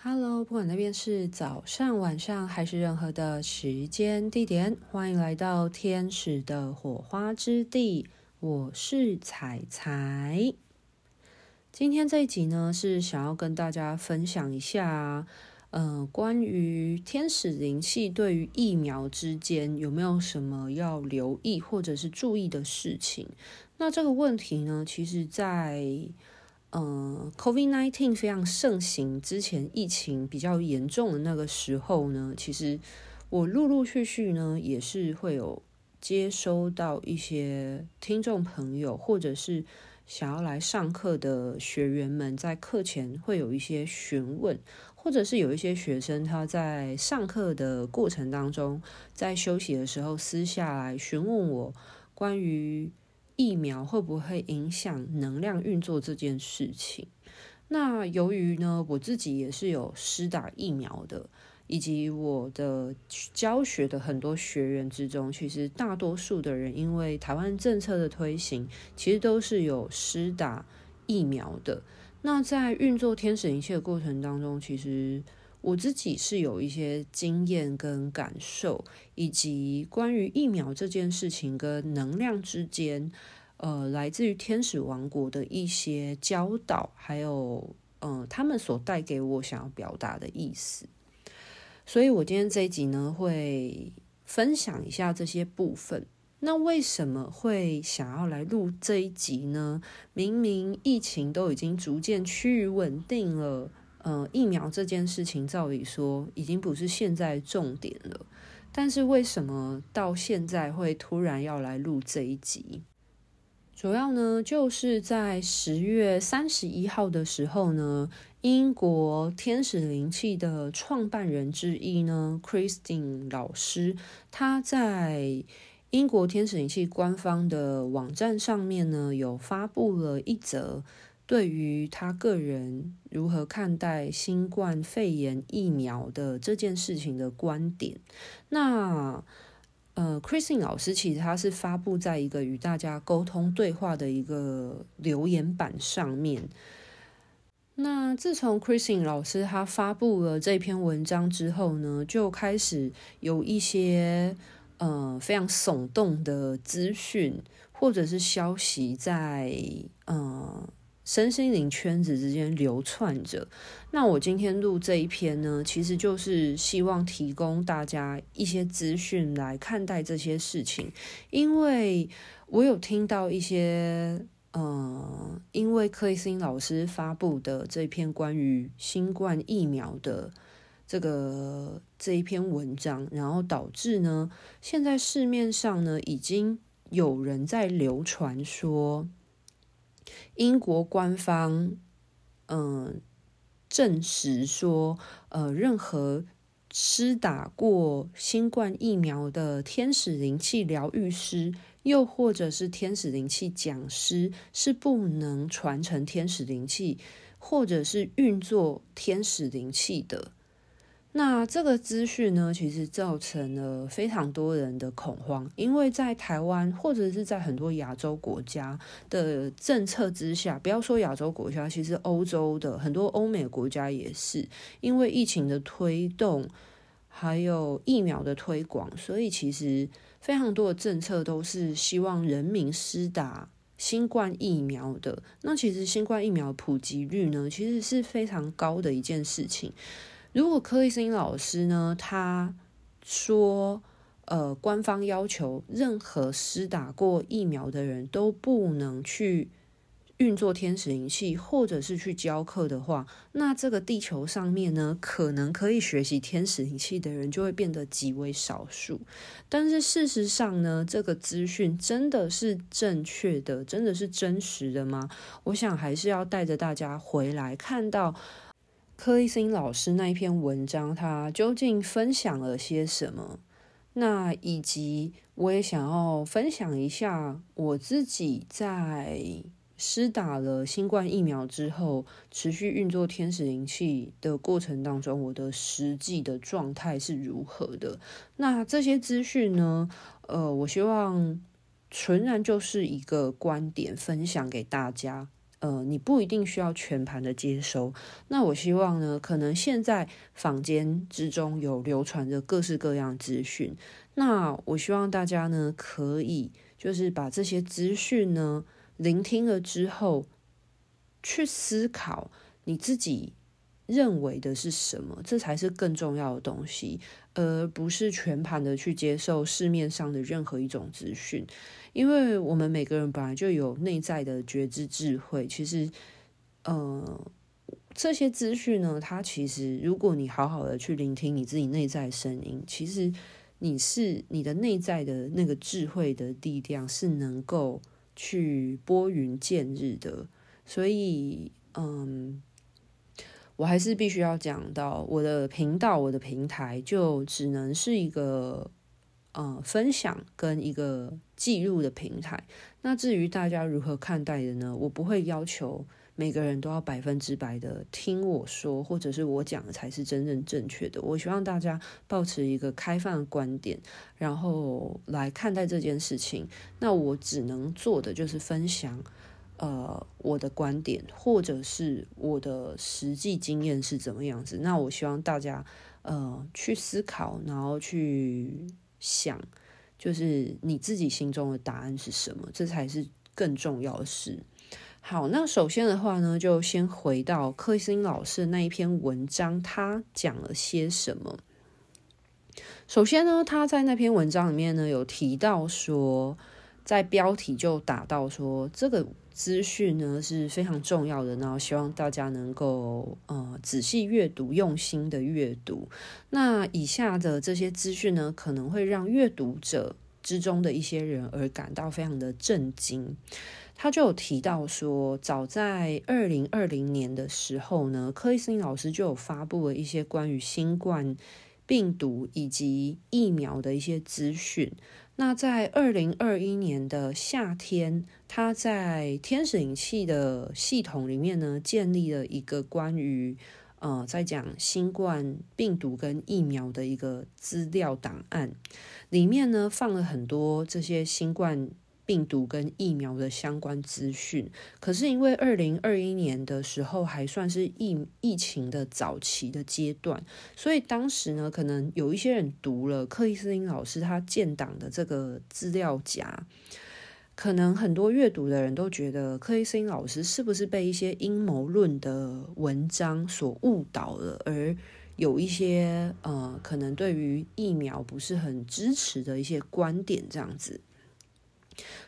Hello，不管那边是早上、晚上还是任何的时间地点，欢迎来到天使的火花之地。我是彩彩。今天这一集呢，是想要跟大家分享一下，呃，关于天使灵气对于疫苗之间有没有什么要留意或者是注意的事情。那这个问题呢，其实在呃，COVID-19 非常盛行之前，疫情比较严重的那个时候呢，其实我陆陆续续呢也是会有接收到一些听众朋友，或者是想要来上课的学员们，在课前会有一些询问，或者是有一些学生他在上课的过程当中，在休息的时候私下来询问我关于。疫苗会不会影响能量运作这件事情？那由于呢，我自己也是有施打疫苗的，以及我的教学的很多学员之中，其实大多数的人因为台湾政策的推行，其实都是有施打疫苗的。那在运作天使灵气的过程当中，其实。我自己是有一些经验跟感受，以及关于疫苗这件事情跟能量之间，呃，来自于天使王国的一些教导，还有呃，他们所带给我想要表达的意思。所以我今天这一集呢，会分享一下这些部分。那为什么会想要来录这一集呢？明明疫情都已经逐渐趋于稳定了。呃，疫苗这件事情，照理说已经不是现在重点了，但是为什么到现在会突然要来录这一集？主要呢，就是在十月三十一号的时候呢，英国天使灵气的创办人之一呢，Christine 老师，他在英国天使灵气官方的网站上面呢，有发布了一则。对于他个人如何看待新冠肺炎疫苗的这件事情的观点，那呃，Christine 老师其实他是发布在一个与大家沟通对话的一个留言板上面。那自从 Christine 老师他发布了这篇文章之后呢，就开始有一些呃非常耸动的资讯或者是消息在呃。身心灵圈子之间流窜着。那我今天录这一篇呢，其实就是希望提供大家一些资讯来看待这些事情，因为我有听到一些，呃，因为克里斯汀老师发布的这篇关于新冠疫苗的这个这一篇文章，然后导致呢，现在市面上呢已经有人在流传说。英国官方，嗯、呃，证实说，呃，任何施打过新冠疫苗的天使灵气疗愈师，又或者是天使灵气讲师，是不能传承天使灵气，或者是运作天使灵气的。那这个资讯呢，其实造成了非常多人的恐慌，因为在台湾或者是在很多亚洲国家的政策之下，不要说亚洲国家，其实欧洲的很多欧美国家也是，因为疫情的推动，还有疫苗的推广，所以其实非常多的政策都是希望人民施打新冠疫苗的。那其实新冠疫苗普及率呢，其实是非常高的一件事情。如果柯立新老师呢，他说，呃，官方要求任何施打过疫苗的人都不能去运作天使灵气，或者是去教课的话，那这个地球上面呢，可能可以学习天使灵气的人就会变得极为少数。但是事实上呢，这个资讯真的是正确的，真的是真实的吗？我想还是要带着大家回来看到。柯立新老师那一篇文章，他究竟分享了些什么？那以及我也想要分享一下我自己在施打了新冠疫苗之后，持续运作天使灵气的过程当中，我的实际的状态是如何的。那这些资讯呢？呃，我希望纯然就是一个观点分享给大家。呃，你不一定需要全盘的接收。那我希望呢，可能现在坊间之中有流传着各式各样资讯，那我希望大家呢，可以就是把这些资讯呢，聆听了之后，去思考你自己认为的是什么，这才是更重要的东西，而不是全盘的去接受市面上的任何一种资讯。因为我们每个人本来就有内在的觉知智慧，其实，呃，这些资讯呢，它其实如果你好好的去聆听你自己内在的声音，其实你是你的内在的那个智慧的力量是能够去拨云见日的。所以，嗯，我还是必须要讲到我的频道，我的平台就只能是一个。呃，分享跟一个记录的平台。那至于大家如何看待的呢？我不会要求每个人都要百分之百的听我说，或者是我讲的才是真正正确的。我希望大家保持一个开放的观点，然后来看待这件事情。那我只能做的就是分享，呃，我的观点，或者是我的实际经验是怎么样子。那我希望大家呃去思考，然后去。想，就是你自己心中的答案是什么？这才是更重要的事。好，那首先的话呢，就先回到柯伊斯汀老师的那一篇文章，他讲了些什么？首先呢，他在那篇文章里面呢，有提到说，在标题就打到说这个。资讯呢是非常重要的，然后希望大家能够呃仔细阅读，用心的阅读。那以下的这些资讯呢，可能会让阅读者之中的一些人而感到非常的震惊。他就有提到说，早在二零二零年的时候呢，柯伊斯汀老师就有发布了一些关于新冠病毒以及疫苗的一些资讯。那在二零二一年的夏天，他在天使灵气的系统里面呢，建立了一个关于呃，在讲新冠病毒跟疫苗的一个资料档案，里面呢放了很多这些新冠。病毒跟疫苗的相关资讯，可是因为二零二一年的时候还算是疫疫情的早期的阶段，所以当时呢，可能有一些人读了柯伊斯汀老师他建档的这个资料夹，可能很多阅读的人都觉得柯伊斯汀老师是不是被一些阴谋论的文章所误导了，而有一些呃，可能对于疫苗不是很支持的一些观点这样子。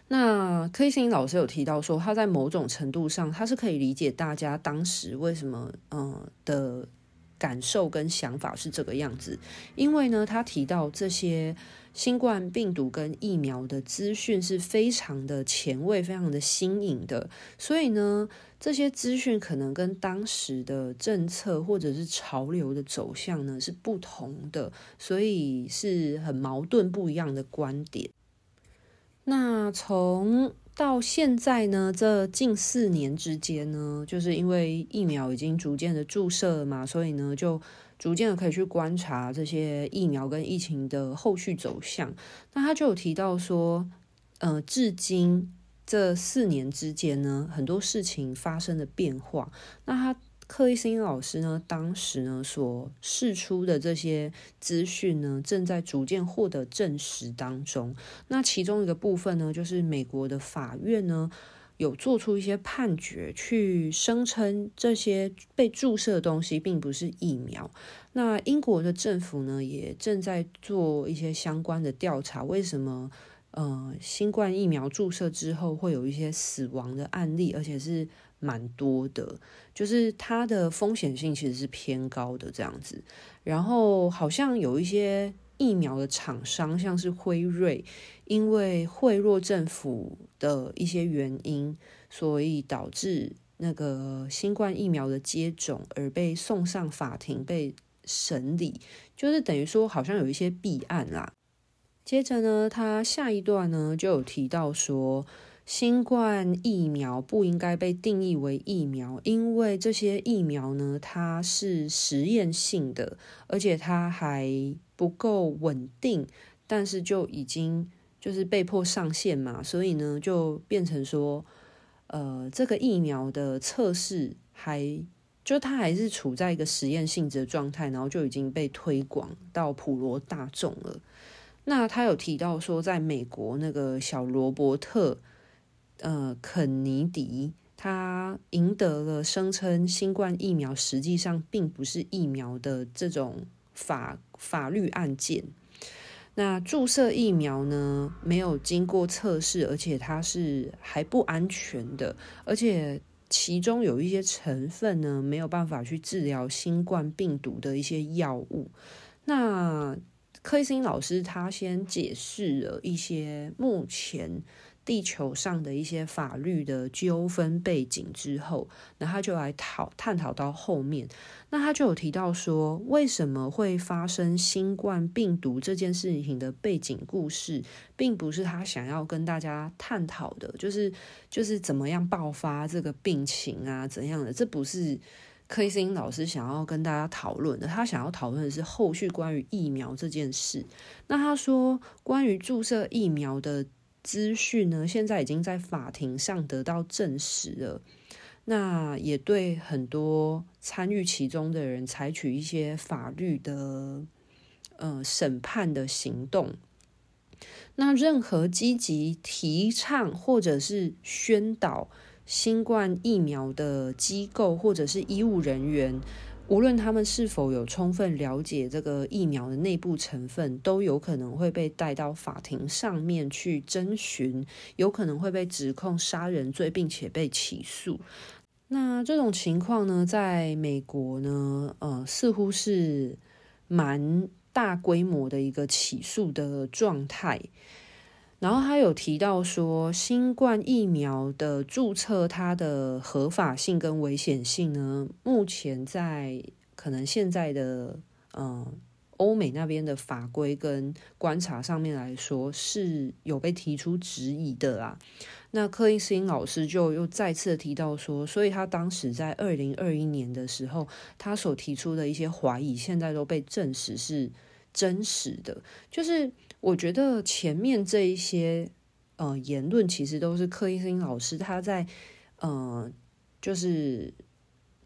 那柯伊斯汀老师有提到说，他在某种程度上，他是可以理解大家当时为什么嗯的感受跟想法是这个样子，因为呢，他提到这些新冠病毒跟疫苗的资讯是非常的前卫、非常的新颖的，所以呢，这些资讯可能跟当时的政策或者是潮流的走向呢是不同的，所以是很矛盾、不一样的观点。那从到现在呢，这近四年之间呢，就是因为疫苗已经逐渐的注射了嘛，所以呢，就逐渐的可以去观察这些疫苗跟疫情的后续走向。那他就有提到说，呃，至今这四年之间呢，很多事情发生了变化。那他。柯伊斯汀老师呢，当时呢所释出的这些资讯呢，正在逐渐获得证实当中。那其中一个部分呢，就是美国的法院呢有做出一些判决，去声称这些被注射的东西并不是疫苗。那英国的政府呢，也正在做一些相关的调查，为什么呃新冠疫苗注射之后会有一些死亡的案例，而且是。蛮多的，就是它的风险性其实是偏高的这样子。然后好像有一些疫苗的厂商，像是辉瑞，因为贿赂政府的一些原因，所以导致那个新冠疫苗的接种而被送上法庭被审理，就是等于说好像有一些弊案啦。接着呢，他下一段呢就有提到说。新冠疫苗不应该被定义为疫苗，因为这些疫苗呢，它是实验性的，而且它还不够稳定，但是就已经就是被迫上线嘛，所以呢，就变成说，呃，这个疫苗的测试还就它还是处在一个实验性质的状态，然后就已经被推广到普罗大众了。那他有提到说，在美国那个小罗伯特，呃，肯尼迪，他赢得了声称新冠疫苗实际上并不是疫苗的这种法法律案件。那注射疫苗呢，没有经过测试，而且它是还不安全的，而且其中有一些成分呢，没有办法去治疗新冠病毒的一些药物。那柯一新老师他先解释了一些目前地球上的一些法律的纠纷背景之后，那他就来讨探讨到后面，那他就有提到说，为什么会发生新冠病毒这件事情的背景故事，并不是他想要跟大家探讨的，就是就是怎么样爆发这个病情啊，怎样的，这不是。柯一新老师想要跟大家讨论的，他想要讨论的是后续关于疫苗这件事。那他说，关于注射疫苗的资讯呢，现在已经在法庭上得到证实了。那也对很多参与其中的人采取一些法律的呃审判的行动。那任何积极提倡或者是宣导。新冠疫苗的机构或者是医务人员，无论他们是否有充分了解这个疫苗的内部成分，都有可能会被带到法庭上面去征询，有可能会被指控杀人罪，并且被起诉。那这种情况呢，在美国呢，呃，似乎是蛮大规模的一个起诉的状态。然后他有提到说，新冠疫苗的注册，它的合法性跟危险性呢，目前在可能现在的嗯欧美那边的法规跟观察上面来说，是有被提出质疑的啦。那柯一新老师就又再次提到说，所以他当时在二零二一年的时候，他所提出的一些怀疑，现在都被证实是真实的，就是。我觉得前面这一些呃言论，其实都是柯一新老师他在呃，就是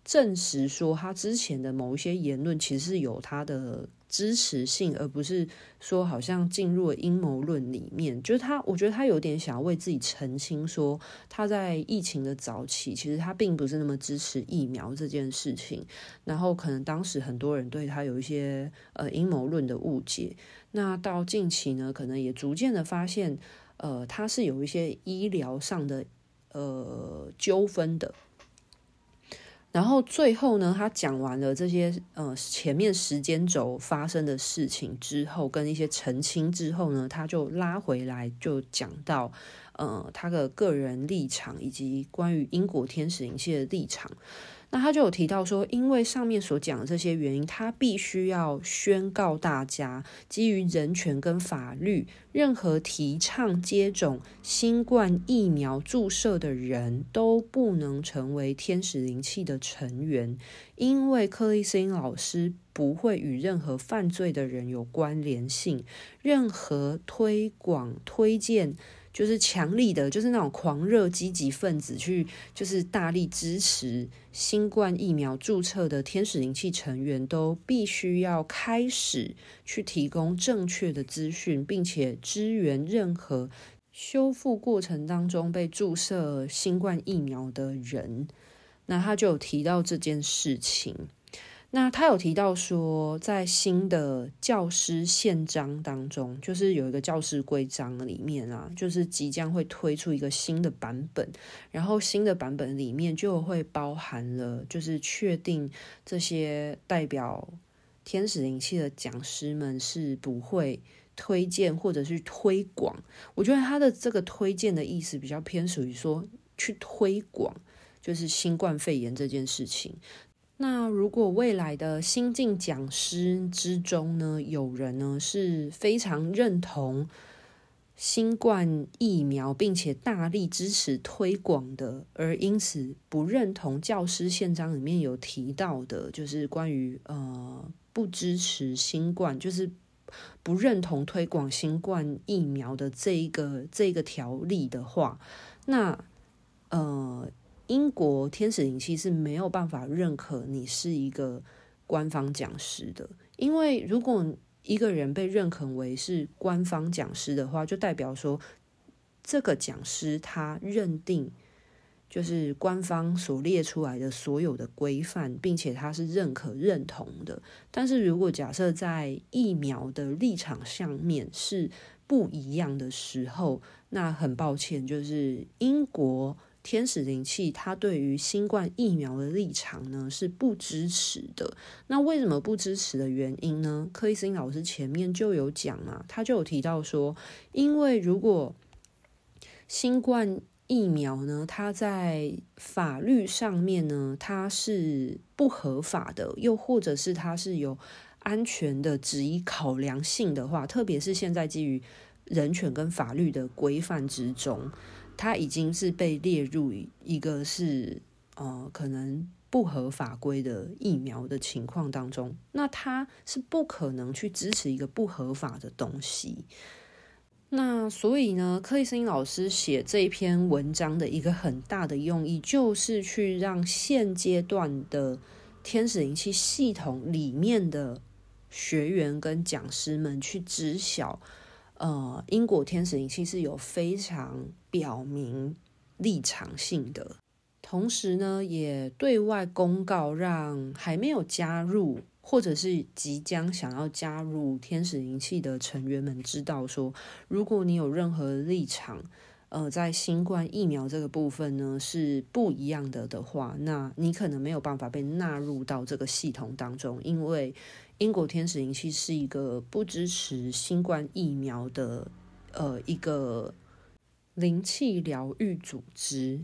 证实说他之前的某一些言论，其实有他的。支持性，而不是说好像进入了阴谋论里面。就是他，我觉得他有点想要为自己澄清，说他在疫情的早期，其实他并不是那么支持疫苗这件事情。然后可能当时很多人对他有一些呃阴谋论的误解。那到近期呢，可能也逐渐的发现，呃，他是有一些医疗上的呃纠纷的。然后最后呢，他讲完了这些呃前面时间轴发生的事情之后，跟一些澄清之后呢，他就拉回来就讲到呃他的个人立场以及关于英国天使灵气的立场。那他就有提到说，因为上面所讲的这些原因，他必须要宣告大家，基于人权跟法律，任何提倡接种新冠疫苗注射的人都不能成为天使灵气的成员，因为柯一新老师不会与任何犯罪的人有关联性，任何推广推荐。就是强力的，就是那种狂热积极分子去，就是大力支持新冠疫苗注册的天使灵气成员，都必须要开始去提供正确的资讯，并且支援任何修复过程当中被注射新冠疫苗的人。那他就有提到这件事情。那他有提到说，在新的教师宪章当中，就是有一个教师规章里面啊，就是即将会推出一个新的版本，然后新的版本里面就会包含了，就是确定这些代表天使灵气的讲师们是不会推荐或者是推广。我觉得他的这个推荐的意思比较偏属于说去推广，就是新冠肺炎这件事情。那如果未来的新进讲师之中呢，有人呢是非常认同新冠疫苗，并且大力支持推广的，而因此不认同教师宪章里面有提到的，就是关于呃不支持新冠，就是不认同推广新冠疫苗的这一个这一个条例的话，那。呃，英国天使灵气是没有办法认可你是一个官方讲师的，因为如果一个人被认可为是官方讲师的话，就代表说这个讲师他认定。就是官方所列出来的所有的规范，并且他是认可认同的。但是如果假设在疫苗的立场上面是不一样的时候，那很抱歉，就是英国天使灵气它对于新冠疫苗的立场呢是不支持的。那为什么不支持的原因呢？柯伊斯老师前面就有讲啊，他就有提到说，因为如果新冠疫苗呢，它在法律上面呢，它是不合法的，又或者是它是有安全的质疑考量性的话，特别是现在基于人权跟法律的规范之中，它已经是被列入一个是呃可能不合法规的疫苗的情况当中，那它是不可能去支持一个不合法的东西。那所以呢，克里斯汀老师写这一篇文章的一个很大的用意，就是去让现阶段的天使灵气系统里面的学员跟讲师们去知晓，呃，英国天使灵气是有非常表明立场性的，同时呢，也对外公告，让还没有加入。或者是即将想要加入天使灵气的成员们知道说，如果你有任何立场，呃，在新冠疫苗这个部分呢是不一样的的话，那你可能没有办法被纳入到这个系统当中，因为英国天使灵气是一个不支持新冠疫苗的呃一个灵气疗愈组织。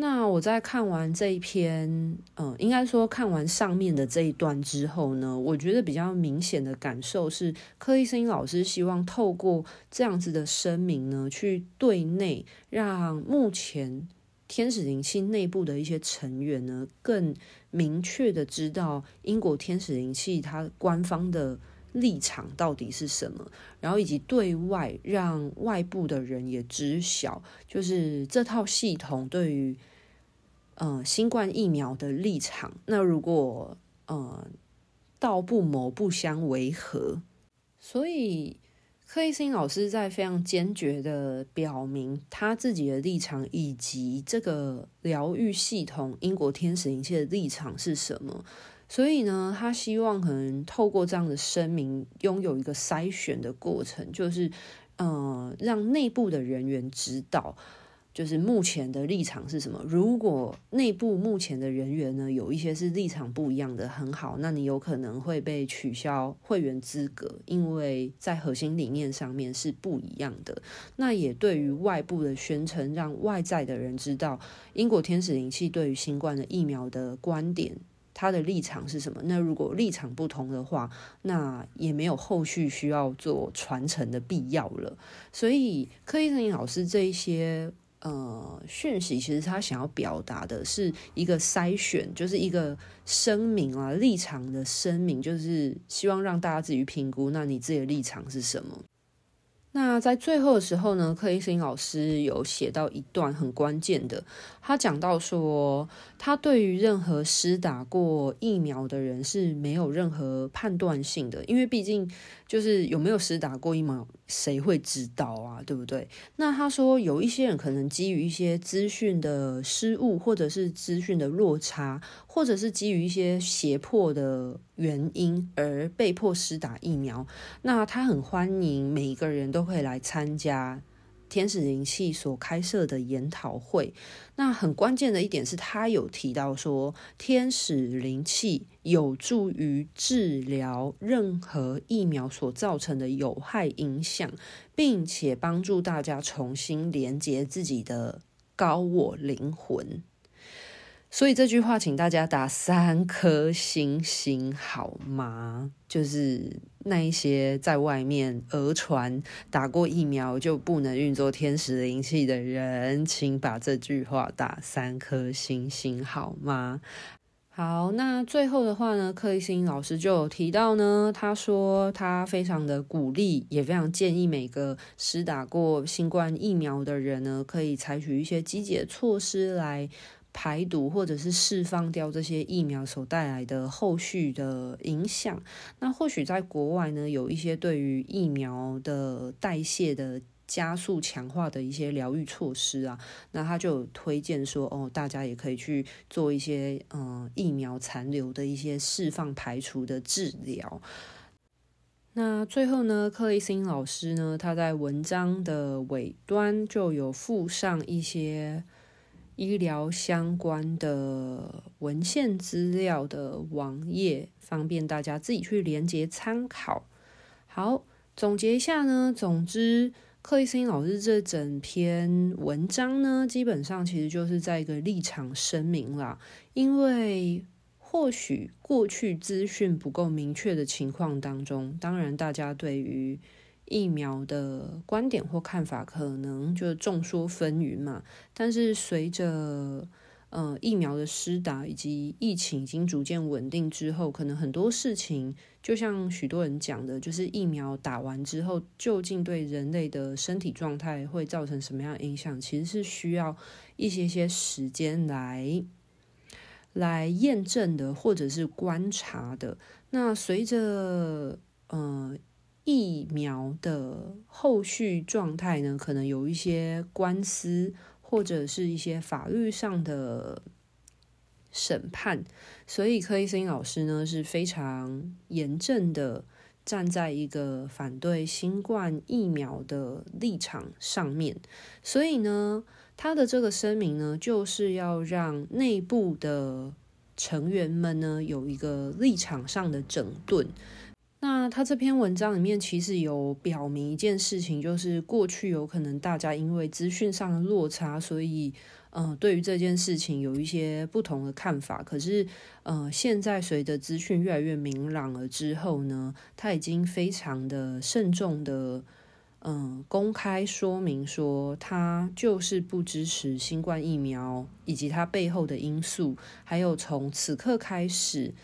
那我在看完这一篇，嗯，应该说看完上面的这一段之后呢，我觉得比较明显的感受是，柯医生老师希望透过这样子的声明呢，去对内让目前天使灵气内部的一些成员呢，更明确的知道英国天使灵气它官方的立场到底是什么，然后以及对外让外部的人也知晓，就是这套系统对于。呃，新冠疫苗的立场，那如果呃道不谋不相为何？所以柯伊辛老师在非常坚决的表明他自己的立场，以及这个疗愈系统英国天使灵气的立场是什么。所以呢，他希望可能透过这样的声明，拥有一个筛选的过程，就是呃让内部的人员知道。就是目前的立场是什么？如果内部目前的人员呢，有一些是立场不一样的，很好，那你有可能会被取消会员资格，因为在核心理念上面是不一样的。那也对于外部的宣称，让外在的人知道英国天使灵气对于新冠的疫苗的观点，他的立场是什么？那如果立场不同的话，那也没有后续需要做传承的必要了。所以柯伊森老师这一些。呃，讯息其实他想要表达的是一个筛选，就是一个声明啊，立场的声明，就是希望让大家自己评估，那你自己的立场是什么？那在最后的时候呢，柯伊森老师有写到一段很关键的，他讲到说，他对于任何施打过疫苗的人是没有任何判断性的，因为毕竟就是有没有实打过疫苗，谁会知道啊，对不对？那他说有一些人可能基于一些资讯的失误，或者是资讯的落差，或者是基于一些胁迫的原因而被迫施打疫苗，那他很欢迎每一个人都会来参加天使灵气所开设的研讨会。那很关键的一点是他有提到说，天使灵气有助于治疗任何疫苗所造成的有害影响，并且帮助大家重新连接自己的高我灵魂。所以这句话，请大家打三颗星星好吗？就是那一些在外面讹传打过疫苗就不能运作天使灵气的人，请把这句话打三颗星星好吗？好，那最后的话呢，克里斯汀老师就有提到呢，他说他非常的鼓励，也非常建议每个施打过新冠疫苗的人呢，可以采取一些积极的措施来排毒或者是释放掉这些疫苗所带来的后续的影响。那或许在国外呢，有一些对于疫苗的代谢的。加速强化的一些疗愈措施啊，那他就推荐说，哦，大家也可以去做一些，嗯，疫苗残留的一些释放排除的治疗。那最后呢，克里斯汀老师呢，他在文章的尾端就有附上一些医疗相关的文献资料的网页，方便大家自己去连接参考。好，总结一下呢，总之。克里斯汀老师这整篇文章呢，基本上其实就是在一个立场声明啦。因为或许过去资讯不够明确的情况当中，当然大家对于疫苗的观点或看法可能就众说纷纭嘛。但是随着呃，疫苗的施打以及疫情已经逐渐稳定之后，可能很多事情，就像许多人讲的，就是疫苗打完之后，究竟对人类的身体状态会造成什么样的影响，其实是需要一些些时间来来验证的，或者是观察的。那随着呃疫苗的后续状态呢，可能有一些官司。或者是一些法律上的审判，所以柯伊斯老师呢是非常严正的站在一个反对新冠疫苗的立场上面，所以呢，他的这个声明呢，就是要让内部的成员们呢有一个立场上的整顿。那他这篇文章里面其实有表明一件事情，就是过去有可能大家因为资讯上的落差，所以呃，对于这件事情有一些不同的看法。可是呃，现在随着资讯越来越明朗了之后呢，他已经非常的慎重的嗯、公开说明说，他就是不支持新冠疫苗以及它背后的因素，还有从此刻开始。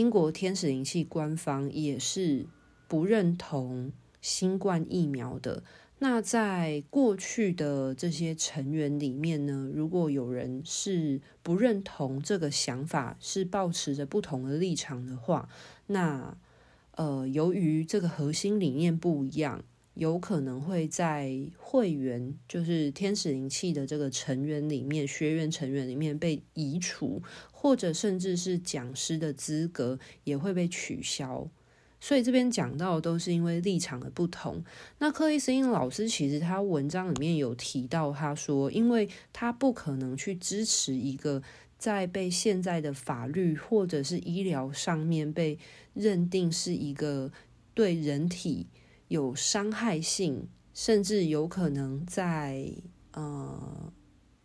英国天使灵气官方也是不认同新冠疫苗的。那在过去的这些成员里面呢，如果有人是不认同这个想法，是抱持着不同的立场的话，那呃，由于这个核心理念不一样，有可能会在会员，就是天使灵气的这个成员里面，学员成员里面被移除。或者甚至是讲师的资格也会被取消，所以这边讲到都是因为立场的不同。那克里斯汀老师其实他文章里面有提到，他说，因为他不可能去支持一个在被现在的法律或者是医疗上面被认定是一个对人体有伤害性，甚至有可能在呃。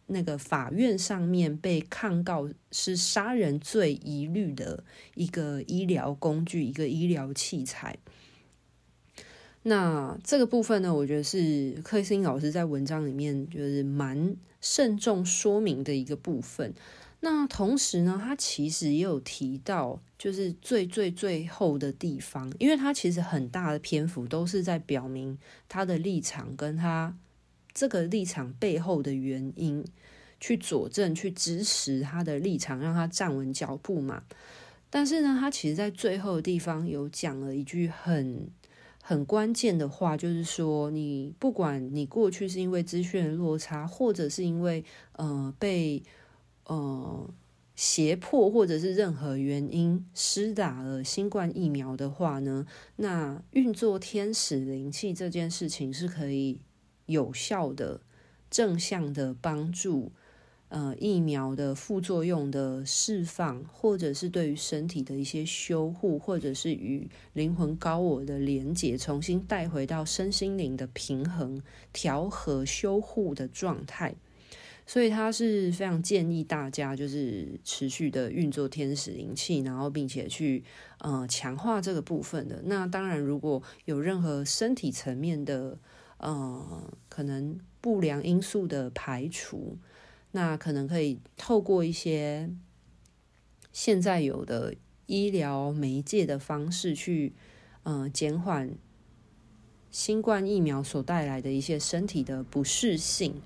那个法院上面被抗告是杀人罪疑虑的一个医疗工具，一个医疗器材。那这个部分呢，我觉得是克里斯汀老师在文章里面就是蛮慎重说明的一个部分。那同时呢，他其实也有提到，就是最最最后的地方，因为他其实很大的篇幅都是在表明他的立场跟他。这个立场背后的原因，去佐证、去支持他的立场，让他站稳脚步嘛。但是呢，他其实在最后的地方有讲了一句很很关键的话，就是说，你不管你过去是因为资讯的落差，或者是因为呃被呃胁迫，或者是任何原因施打了新冠疫苗的话呢，那运作天使灵气这件事情是可以。有效的正向的帮助，呃，疫苗的副作用的释放，或者是对于身体的一些修护，或者是与灵魂高我的连接，重新带回到身心灵的平衡、调和、修护的状态。所以，他是非常建议大家就是持续的运作天使灵气，然后并且去呃强化这个部分的。那当然，如果有任何身体层面的，呃，可能不良因素的排除，那可能可以透过一些现在有的医疗媒介的方式去，呃，减缓新冠疫苗所带来的一些身体的不适性。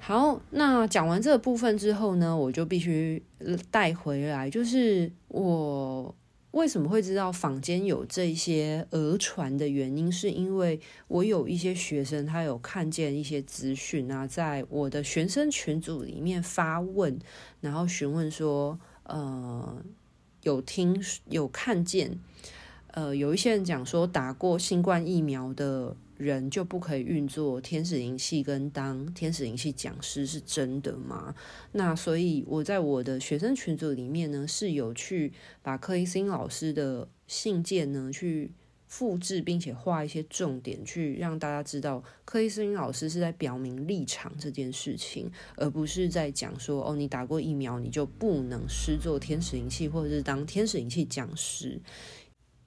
好，那讲完这个部分之后呢，我就必须带回来，就是我。为什么会知道坊间有这些讹传的原因，是因为我有一些学生，他有看见一些资讯啊，在我的学生群组里面发问，然后询问说，呃，有听有看见，呃，有一些人讲说打过新冠疫苗的。人就不可以运作天使灵气跟当天使灵气讲师是真的吗？那所以我在我的学生群组里面呢，是有去把克里斯汀老师的信件呢去复制，并且画一些重点，去让大家知道克里斯汀老师是在表明立场这件事情，而不是在讲说哦，你打过疫苗你就不能施作天使灵气，或者是当天使灵气讲师，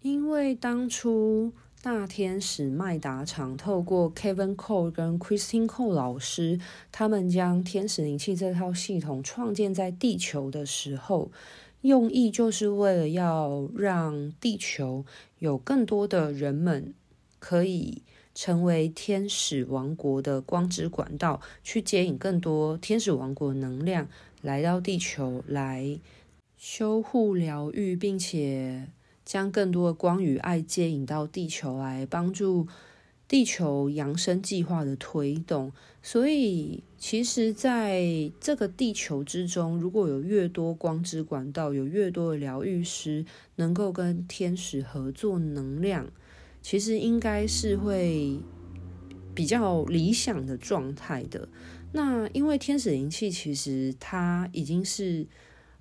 因为当初。大天使麦达场透过 Kevin Cole 跟 Christine Cole 老师，他们将天使灵气这套系统创建在地球的时候，用意就是为了要让地球有更多的人们可以成为天使王国的光之管道，去接引更多天使王国能量来到地球，来修护、疗愈，并且。将更多的光与爱接引到地球来，帮助地球扬升计划的推动。所以，其实在这个地球之中，如果有越多光之管道，有越多的疗愈师能够跟天使合作，能量其实应该是会比较理想的状态的。那因为天使灵气其实它已经是。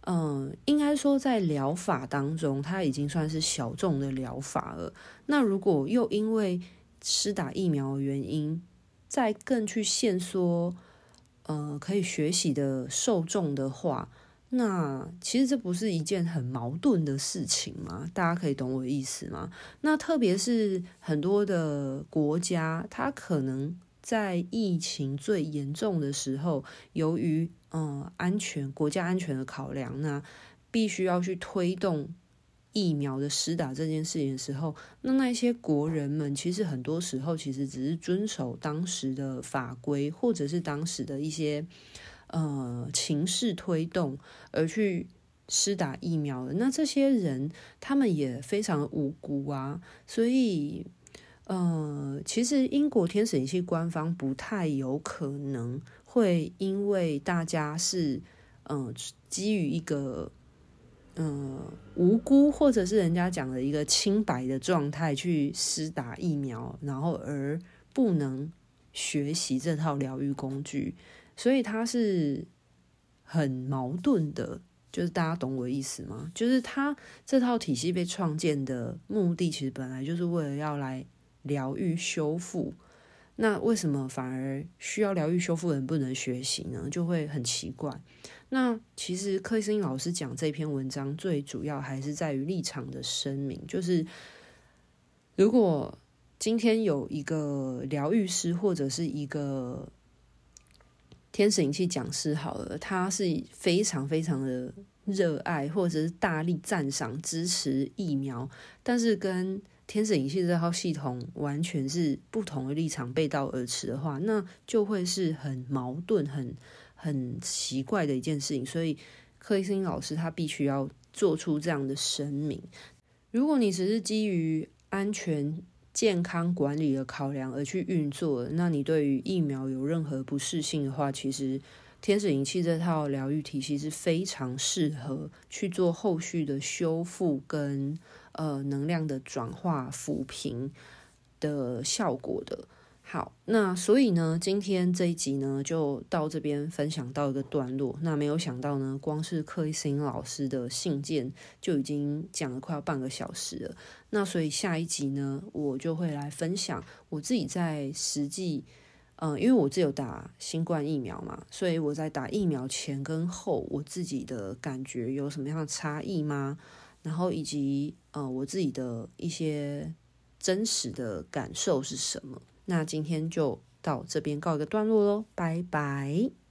嗯，应该说在疗法当中，它已经算是小众的疗法了。那如果又因为施打疫苗的原因，再更去限缩，呃，可以学习的受众的话，那其实这不是一件很矛盾的事情吗？大家可以懂我的意思吗？那特别是很多的国家，它可能在疫情最严重的时候，由于嗯，安全国家安全的考量，那必须要去推动疫苗的施打这件事情的时候，那那些国人们其实很多时候其实只是遵守当时的法规，或者是当时的一些呃情势推动而去施打疫苗的。那这些人他们也非常无辜啊，所以呃，其实英国天使灵气官方不太有可能。会因为大家是嗯、基于一个嗯、无辜或者是人家讲的一个清白的状态去施打疫苗，然后而不能学习这套疗愈工具，所以它是很矛盾的。就是大家懂我意思吗？就是它这套体系被创建的目的，其实本来就是为了要来疗愈修复。那为什么反而需要疗愈修复人不能学习呢？就会很奇怪。那其实克里斯汀老师讲这篇文章最主要还是在于立场的声明，就是如果今天有一个疗愈师或者是一个天使灵气讲师好了，他是非常非常的热爱或者是大力赞赏支持疫苗，但是跟天使灵气这套系统完全是不同的立场，背道而驰的话，那就会是很矛盾、很很奇怪的一件事情。所以，克里斯汀老师他必须要做出这样的声明。如果你只是基于安全、健康管理的考量而去运作，那你对于疫苗有任何不适性的话，其实天使灵气这套疗愈体系是非常适合去做后续的修复跟。呃，能量的转化、抚平的效果的。好，那所以呢，今天这一集呢，就到这边分享到一个段落。那没有想到呢，光是克里斯汀老师的信件就已经讲了快要半个小时了。那所以下一集呢，我就会来分享我自己在实际，嗯、因为我自有打新冠疫苗嘛，所以我在打疫苗前跟后，我自己的感觉有什么样的差异吗？然后以及呃，我自己的一些真实的感受是什么？那今天就到这边告一个段落喽，拜拜。